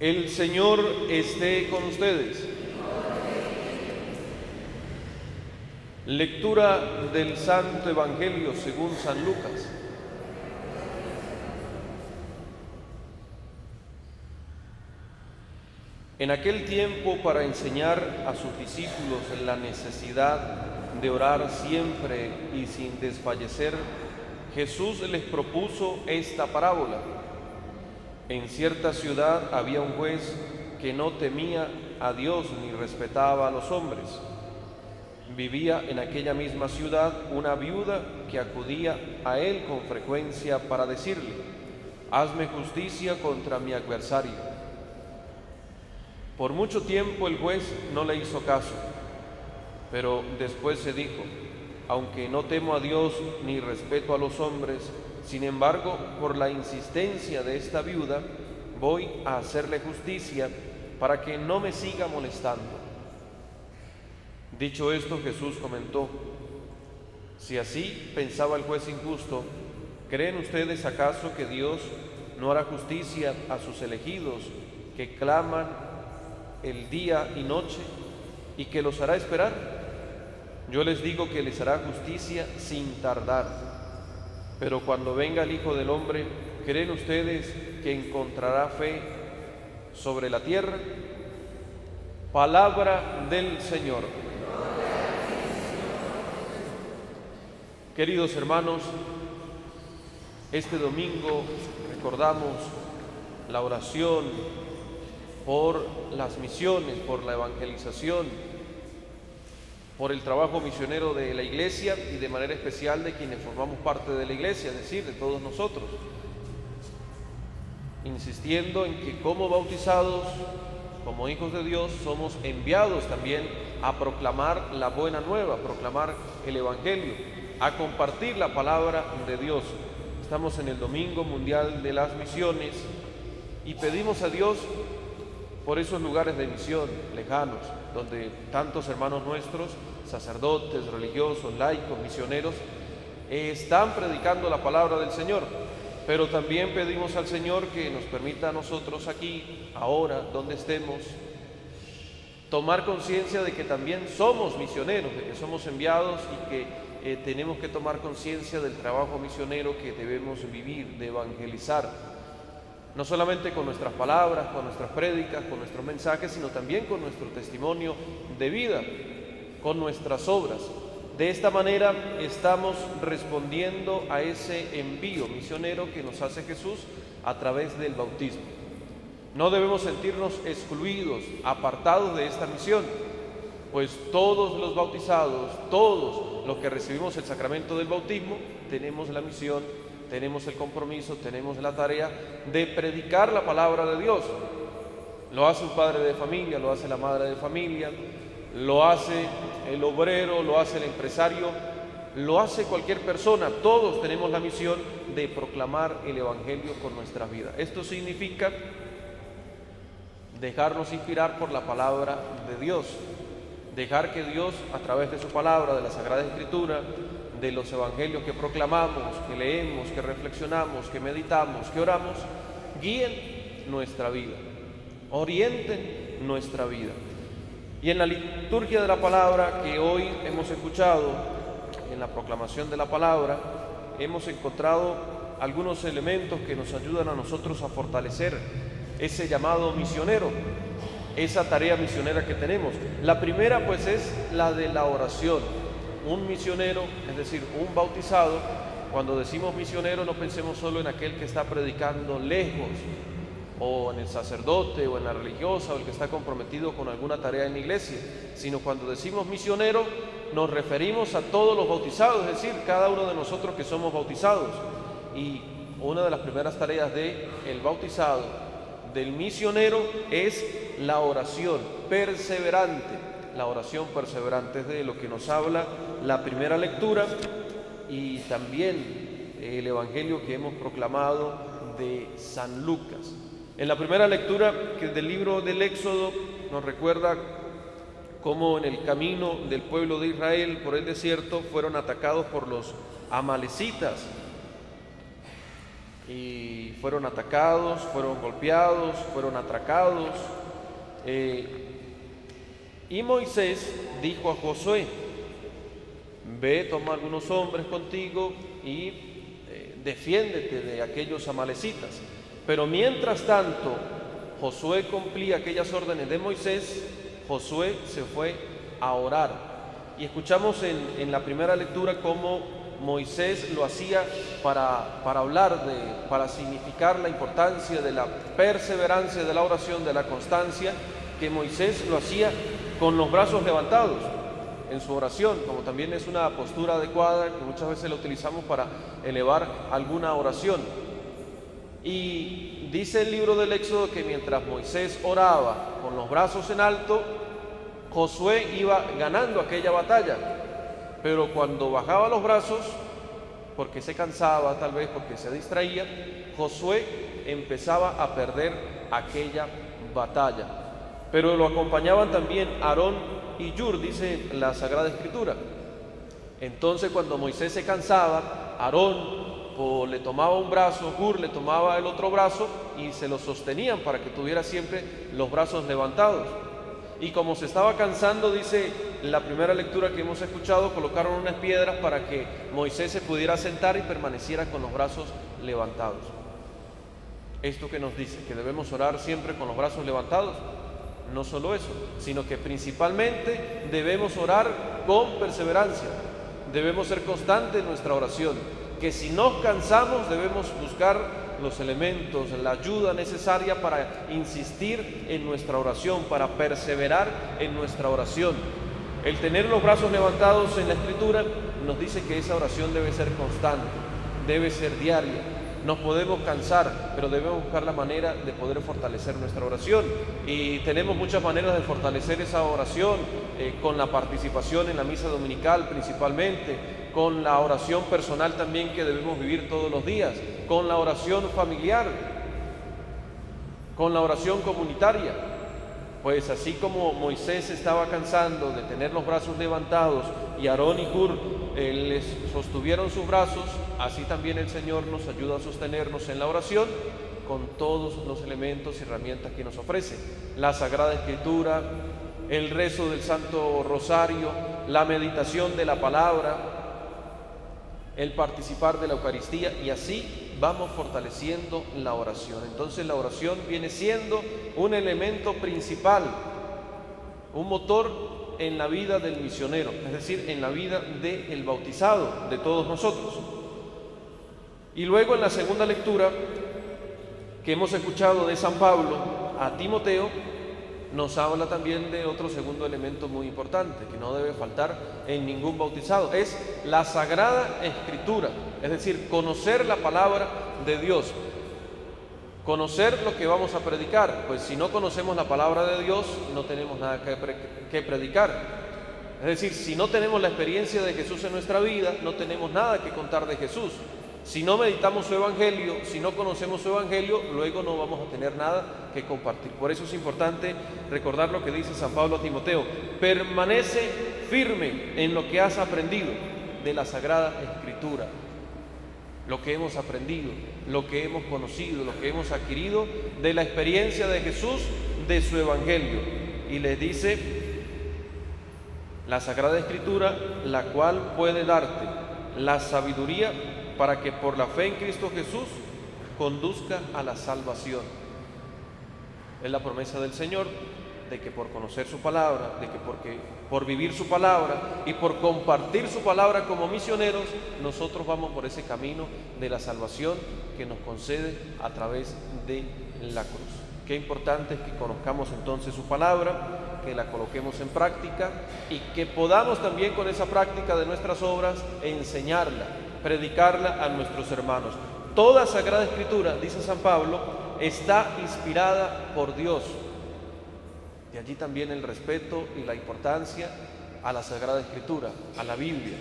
El Señor esté con ustedes. Lectura del Santo Evangelio según San Lucas. En aquel tiempo, para enseñar a sus discípulos la necesidad de orar siempre y sin desfallecer, Jesús les propuso esta parábola. En cierta ciudad había un juez que no temía a Dios ni respetaba a los hombres. Vivía en aquella misma ciudad una viuda que acudía a él con frecuencia para decirle, hazme justicia contra mi adversario. Por mucho tiempo el juez no le hizo caso, pero después se dijo, aunque no temo a Dios ni respeto a los hombres, sin embargo, por la insistencia de esta viuda, voy a hacerle justicia para que no me siga molestando. Dicho esto, Jesús comentó, si así pensaba el juez injusto, ¿creen ustedes acaso que Dios no hará justicia a sus elegidos que claman el día y noche y que los hará esperar. Yo les digo que les hará justicia sin tardar. Pero cuando venga el Hijo del Hombre, ¿creen ustedes que encontrará fe sobre la tierra? Palabra del Señor. Queridos hermanos, este domingo recordamos la oración por las misiones, por la evangelización, por el trabajo misionero de la iglesia y de manera especial de quienes formamos parte de la iglesia, es decir, de todos nosotros, insistiendo en que como bautizados, como hijos de Dios, somos enviados también a proclamar la buena nueva, a proclamar el Evangelio, a compartir la palabra de Dios. Estamos en el Domingo Mundial de las Misiones y pedimos a Dios por esos lugares de misión lejanos, donde tantos hermanos nuestros, sacerdotes, religiosos, laicos, misioneros, están predicando la palabra del Señor. Pero también pedimos al Señor que nos permita a nosotros aquí, ahora, donde estemos, tomar conciencia de que también somos misioneros, de que somos enviados y que eh, tenemos que tomar conciencia del trabajo misionero que debemos vivir, de evangelizar, no solamente con nuestras palabras, con nuestras prédicas, con nuestros mensajes, sino también con nuestro testimonio de vida, con nuestras obras. De esta manera estamos respondiendo a ese envío misionero que nos hace Jesús a través del bautismo. No debemos sentirnos excluidos, apartados de esta misión, pues todos los bautizados, todos los que recibimos el sacramento del bautismo, tenemos la misión tenemos el compromiso, tenemos la tarea de predicar la palabra de Dios. Lo hace un padre de familia, lo hace la madre de familia, lo hace el obrero, lo hace el empresario, lo hace cualquier persona. Todos tenemos la misión de proclamar el Evangelio con nuestra vida. Esto significa dejarnos inspirar por la palabra de Dios, dejar que Dios a través de su palabra, de la Sagrada Escritura, de los evangelios que proclamamos, que leemos, que reflexionamos, que meditamos, que oramos, guíen nuestra vida, orienten nuestra vida. Y en la liturgia de la palabra que hoy hemos escuchado, en la proclamación de la palabra, hemos encontrado algunos elementos que nos ayudan a nosotros a fortalecer ese llamado misionero, esa tarea misionera que tenemos. La primera pues es la de la oración un misionero, es decir, un bautizado, cuando decimos misionero no pensemos solo en aquel que está predicando lejos, o en el sacerdote, o en la religiosa, o el que está comprometido con alguna tarea en la iglesia, sino cuando decimos misionero nos referimos a todos los bautizados, es decir, cada uno de nosotros que somos bautizados. Y una de las primeras tareas del el bautizado, del misionero, es la oración perseverante la oración perseverante, es de lo que nos habla la primera lectura y también el Evangelio que hemos proclamado de San Lucas. En la primera lectura que del libro del Éxodo nos recuerda cómo en el camino del pueblo de Israel por el desierto fueron atacados por los amalecitas. y fueron atacados, fueron golpeados, fueron atracados. Eh, y Moisés dijo a Josué, ve, toma algunos hombres contigo y eh, defiéndete de aquellos amalecitas. Pero mientras tanto, Josué cumplía aquellas órdenes de Moisés, Josué se fue a orar. Y escuchamos en, la primera lectura cómo Moisés lo hacía para, para hablar de, para significar la importancia de la perseverancia de la oración, de la constancia, que Moisés lo hacía con los brazos levantados en su oración, como también es una postura adecuada que muchas veces la utilizamos para elevar alguna oración. Y dice el libro del Éxodo que mientras Moisés oraba con los brazos en alto, Josué iba ganando aquella batalla. Pero cuando bajaba los brazos, porque se cansaba, tal vez porque se distraía, Josué empezaba a perder aquella batalla. Pero lo acompañaban también Aarón y Yur, dice la Sagrada Escritura. Entonces cuando Moisés se cansaba, Aarón le tomaba un brazo, Gur le tomaba el otro brazo y se lo sostenían para que tuviera siempre los brazos levantados. Y como se estaba cansando, dice la primera lectura que hemos escuchado, colocaron unas piedras para que Moisés se pudiera sentar y permaneciera con los brazos levantados. Esto que nos dice, que debemos orar siempre con los brazos levantados. No solo eso, sino que principalmente debemos orar con perseverancia. Debemos ser constantes en nuestra oración. Que si nos cansamos debemos buscar los elementos, la ayuda necesaria para insistir en nuestra oración, para perseverar en nuestra oración. El tener los brazos levantados en la escritura nos dice que esa oración debe ser constante, debe ser diaria. Nos podemos cansar, pero debemos buscar la manera de poder fortalecer nuestra oración. Y tenemos muchas maneras de fortalecer esa oración, eh, con la participación en la misa dominical principalmente, con la oración personal también que debemos vivir todos los días, con la oración familiar, con la oración comunitaria. Pues así como Moisés estaba cansando de tener los brazos levantados y Aarón y Hur eh, les sostuvieron sus brazos, así también el Señor nos ayuda a sostenernos en la oración con todos los elementos y herramientas que nos ofrece. La Sagrada Escritura, el rezo del Santo Rosario, la meditación de la palabra, el participar de la Eucaristía y así vamos fortaleciendo la oración. Entonces la oración viene siendo un elemento principal, un motor en la vida del misionero, es decir, en la vida del bautizado, de todos nosotros. Y luego en la segunda lectura que hemos escuchado de San Pablo a Timoteo, nos habla también de otro segundo elemento muy importante que no debe faltar en ningún bautizado, es la sagrada escritura, es decir, conocer la palabra de Dios, conocer lo que vamos a predicar, pues si no conocemos la palabra de Dios no tenemos nada que, predicar. Es decir, si no tenemos la experiencia de Jesús en nuestra vida, no tenemos nada que contar de Jesús. Si no meditamos su evangelio, si no conocemos su evangelio, luego no vamos a tener nada que compartir. Por eso es importante recordar lo que dice San Pablo a Timoteo. Permanece firme en lo que has aprendido de la Sagrada Escritura. Lo que hemos aprendido, lo que hemos conocido, lo que hemos adquirido de la experiencia de Jesús, de su evangelio. Y le dice la Sagrada Escritura, la cual puede darte la sabiduría para que por la fe en Cristo Jesús conduzca a la salvación. Es la promesa del Señor de que por conocer su palabra, de que porque, por vivir su palabra y por compartir su palabra como misioneros, nosotros vamos por ese camino de la salvación que nos concede a través de la cruz. Qué importante es que conozcamos entonces su palabra, que la coloquemos en práctica y que podamos también con esa práctica de nuestras obras enseñarla, predicarla a nuestros hermanos. Toda Sagrada Escritura, dice San Pablo, está inspirada por Dios. De allí también el respeto y la importancia a la Sagrada Escritura, a la Biblia,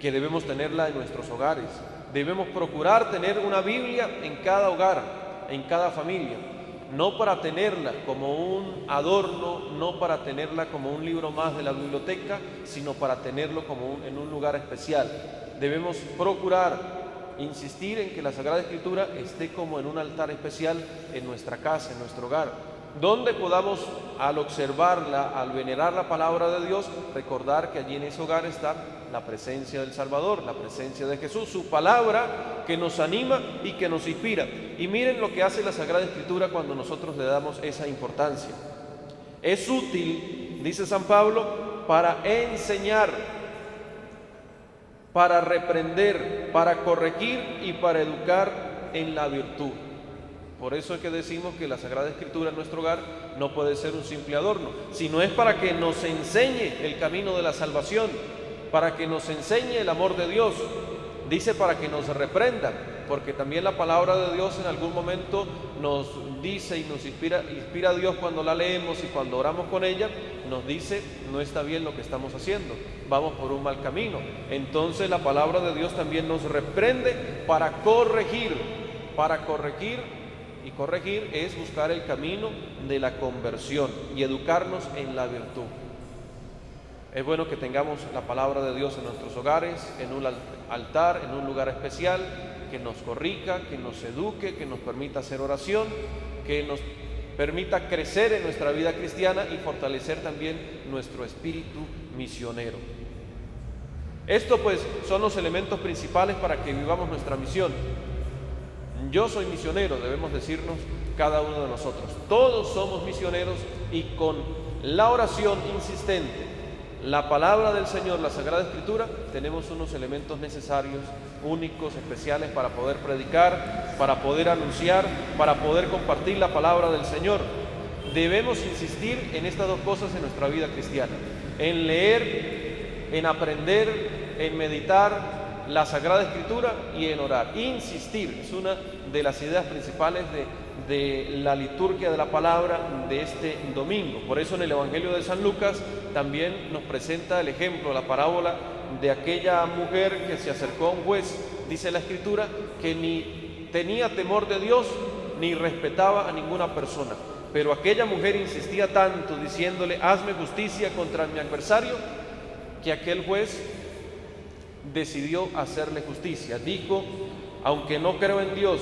que debemos tenerla en nuestros hogares. Debemos procurar tener una Biblia en cada hogar, en cada familia, no para tenerla como un adorno, no para tenerla como un libro más de la biblioteca, sino para tenerlo como en un lugar especial, debemos procurar insistir en que la Sagrada Escritura esté como en un altar especial en nuestra casa, en nuestro hogar, donde podamos al observarla, al venerar la palabra de Dios, recordar que allí en ese hogar está la presencia del Salvador, la presencia de Jesús, su palabra que nos anima y que nos inspira. Y miren lo que hace la Sagrada Escritura cuando nosotros le damos esa importancia. Es útil, dice San Pablo, para enseñar, para reprender, para corregir y para educar en la virtud. Por eso es que decimos que la Sagrada Escritura en nuestro hogar no puede ser un simple adorno, sino es para que nos enseñe el camino de la salvación, para que nos enseñe el amor de Dios. Dice para que nos reprenda, porque también la palabra de Dios en algún momento nos dice y nos inspira, inspira a Dios cuando la leemos y cuando oramos con ella, nos dice, no está bien lo que estamos haciendo, vamos por un mal camino. Entonces la palabra de Dios también nos reprende para corregir, para corregir y corregir es buscar el camino de la conversión y educarnos en la virtud. Es bueno que tengamos la palabra de Dios en nuestros hogares, en un altar, en un lugar especial, que nos corrija, que nos eduque, que nos permita hacer oración, que nos permita crecer en nuestra vida cristiana y fortalecer también nuestro espíritu misionero. Esto pues son los elementos principales para que vivamos nuestra misión. Yo soy misionero, debemos decirnos cada uno de nosotros. Todos somos misioneros y con la oración insistente, la palabra del Señor, la Sagrada Escritura, tenemos unos elementos necesarios, únicos, especiales para poder predicar, para poder anunciar, para poder compartir la palabra del Señor. Debemos insistir en estas dos cosas en nuestra vida cristiana, en leer, en aprender, en meditar, la Sagrada Escritura y en orar. Insistir es una de las ideas principales de, de, la liturgia de la palabra de este domingo. Por eso en el Evangelio de San Lucas también nos presenta el ejemplo, la parábola de aquella mujer que se acercó a un juez, dice la Escritura, que ni tenía temor de Dios ni respetaba a ninguna persona. Pero aquella mujer insistía tanto diciéndole, hazme justicia contra mi adversario, que aquel juez decidió hacerle justicia. Dijo, aunque no creo en Dios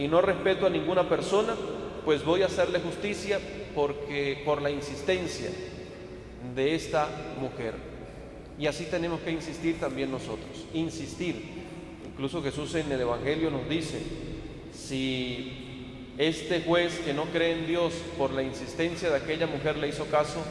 y no respeto a ninguna persona, pues voy a hacerle justicia porque por la insistencia de esta mujer. Y así tenemos que insistir también nosotros, insistir. Incluso Jesús en el Evangelio nos dice, si este juez que no cree en Dios por la insistencia de aquella mujer le hizo caso,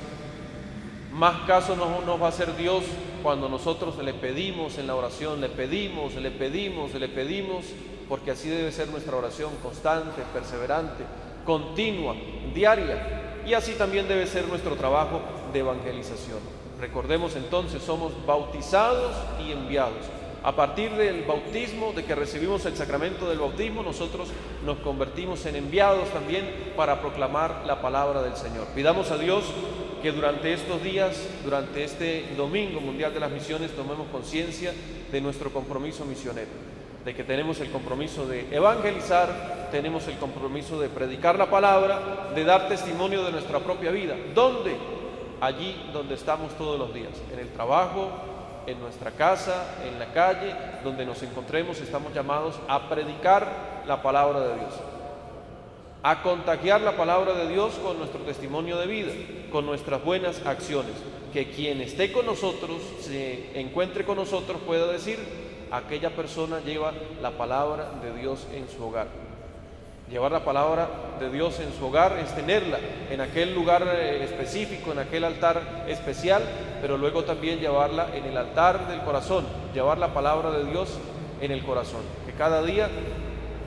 más caso nos, nos va a hacer Dios cuando nosotros le pedimos en la oración, le pedimos, le pedimos, le pedimos, porque así debe ser nuestra oración constante, perseverante, continua, diaria. Y así también debe ser nuestro trabajo de evangelización. Recordemos entonces, somos bautizados y enviados. A partir del bautismo, de que recibimos el sacramento del bautismo, nosotros nos convertimos en enviados también para proclamar la palabra del Señor. Pidamos a Dios que durante estos días, durante este Domingo Mundial de las Misiones, tomemos conciencia de nuestro compromiso misionero, de que tenemos el compromiso de evangelizar, tenemos el compromiso de predicar la palabra, de dar testimonio de nuestra propia vida. ¿Dónde? Allí donde estamos todos los días, en el trabajo, en nuestra casa, en la calle, donde nos encontremos, estamos llamados a predicar la palabra de Dios, a contagiar la palabra de Dios con nuestro testimonio de vida, con nuestras buenas acciones. Que quien esté con nosotros, se encuentre con nosotros, pueda decir, aquella persona lleva la palabra de Dios en su hogar. Llevar la palabra de Dios en su hogar es tenerla en aquel lugar eh, específico, en aquel altar especial, pero luego también llevarla en el altar del corazón, llevar la palabra de Dios en el corazón. Que cada día,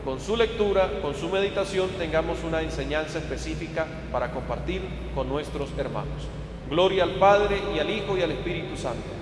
con su lectura, con su meditación, tengamos una enseñanza específica para compartir con nuestros hermanos. Gloria al Padre y al Hijo y al Espíritu Santo,